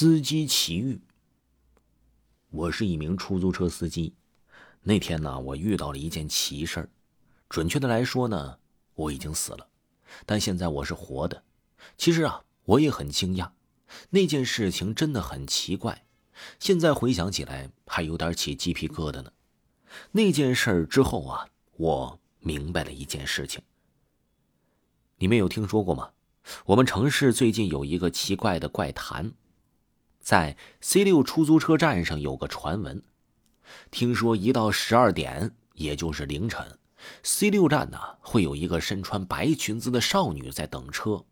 司机奇遇。我是一名出租车司机，那天呢，我遇到了一件奇事儿。准确的来说呢，我已经死了，但现在我是活的。其实啊，我也很惊讶，那件事情真的很奇怪。现在回想起来，还有点起鸡皮疙瘩呢。那件事儿之后啊，我明白了一件事情。你们有听说过吗？我们城市最近有一个奇怪的怪谈，在 C 六出租车站上有个传闻，听说一到十二点，也就是凌晨，C 六站呢会有一个身穿白裙子的少女在等车。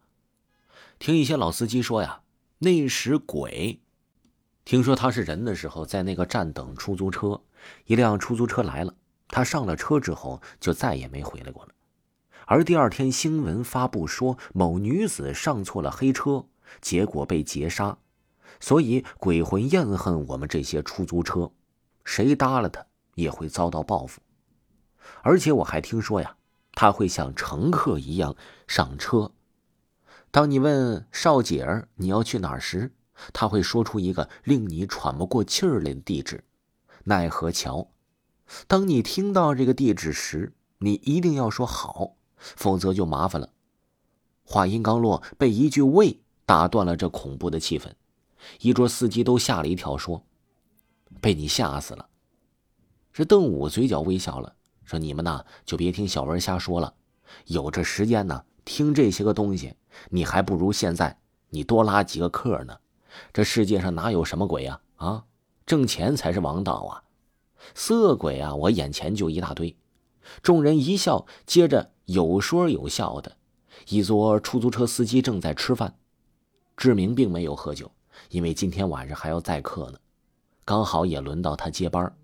听一些老司机说呀，那时鬼，听说他是人的时候在那个站等出租车，一辆出租车来了，他上了车之后就再也没回来过了。而第二天新闻发布说，某女子上错了黑车，结果被劫杀，所以鬼魂怨恨我们这些出租车，谁搭了他也会遭到报复。而且我还听说呀，他会像乘客一样上车。当你问少姐儿你要去哪儿时，他会说出一个令你喘不过气儿来的地址——奈何桥。当你听到这个地址时，你一定要说好。否则就麻烦了。话音刚落，被一句“喂”打断了这恐怖的气氛。一桌司机都吓了一跳，说：“被你吓死了。”这邓武嘴角微笑了，说：“你们呐，就别听小文瞎说了。有这时间呢，听这些个东西，你还不如现在你多拉几个客呢。这世界上哪有什么鬼呀？啊，挣钱才是王道啊！色鬼啊，我眼前就一大堆。”众人一笑，接着。有说有笑的，一桌出租车司机正在吃饭，志明并没有喝酒，因为今天晚上还要载客呢。刚好也轮到他接班。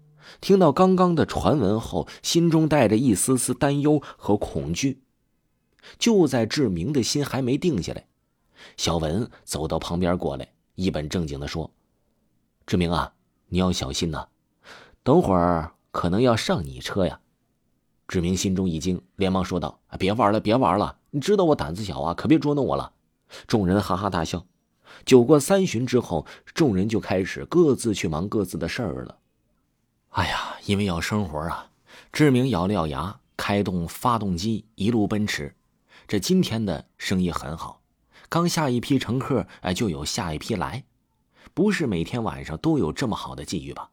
听到刚刚的传闻后，心中带着一丝丝担忧和恐惧。就在志明的心还没定下来，小文走到旁边过来，一本正经的说：“志明啊，你要小心呐，等会儿可能要上你车呀。”志明心中一惊，连忙说道：“别玩了，别玩了！你知道我胆子小啊，可别捉弄我了。”众人哈哈大笑。酒过三巡之后，众人就开始各自去忙各自的事儿了。哎呀，因为要生活啊，志明咬了咬牙，开动发动机，一路奔驰。这今天的生意很好，刚下一批乘客，哎，就有下一批来。不是每天晚上都有这么好的际遇吧？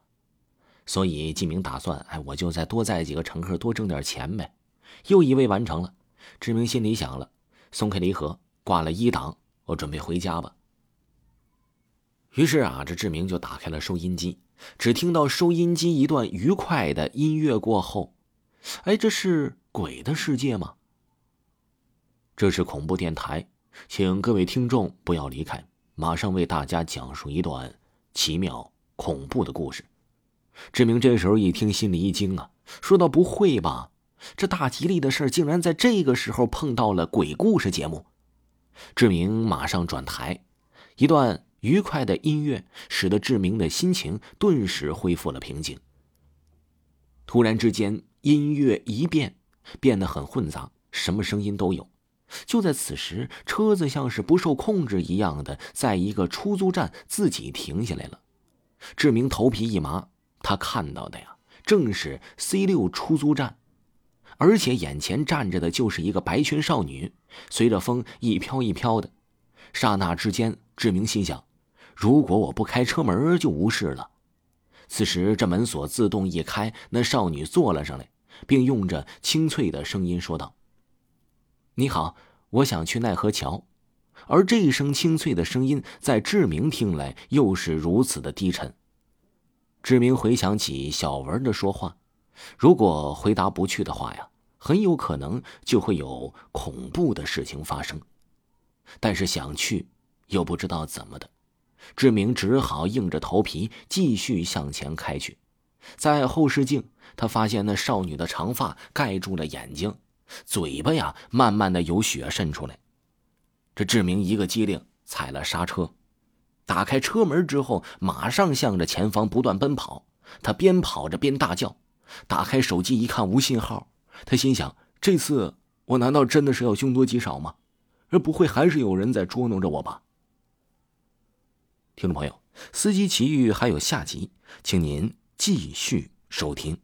所以季明打算，哎，我就再多载几个乘客，多挣点钱呗。又一位完成了，志明心里想了，松开离合，挂了一档，我准备回家吧。于是啊，这志明就打开了收音机，只听到收音机一段愉快的音乐过后，哎，这是鬼的世界吗？这是恐怖电台，请各位听众不要离开，马上为大家讲述一段奇妙恐怖的故事。志明这时候一听，心里一惊啊，说道：“不会吧？这大吉利的事竟然在这个时候碰到了鬼故事节目。”志明马上转台，一段愉快的音乐使得志明的心情顿时恢复了平静。突然之间，音乐一变，变得很混杂，什么声音都有。就在此时，车子像是不受控制一样的，在一个出租站自己停下来了。志明头皮一麻。他看到的呀，正是 C 六出租站，而且眼前站着的就是一个白裙少女，随着风一飘一飘的。刹那之间，志明心想：如果我不开车门，就无事了。此时，这门锁自动一开，那少女坐了上来，并用着清脆的声音说道：“你好，我想去奈何桥。”而这一声清脆的声音，在志明听来又是如此的低沉。志明回想起小文的说话，如果回答不去的话呀，很有可能就会有恐怖的事情发生。但是想去，又不知道怎么的，志明只好硬着头皮继续向前开去。在后视镜，他发现那少女的长发盖住了眼睛，嘴巴呀，慢慢的有血渗出来。这志明一个机灵，踩了刹车。打开车门之后，马上向着前方不断奔跑。他边跑着边大叫。打开手机一看，无信号。他心想：这次我难道真的是要凶多吉少吗？而不会还是有人在捉弄着我吧？听众朋友，司机奇遇还有下集，请您继续收听。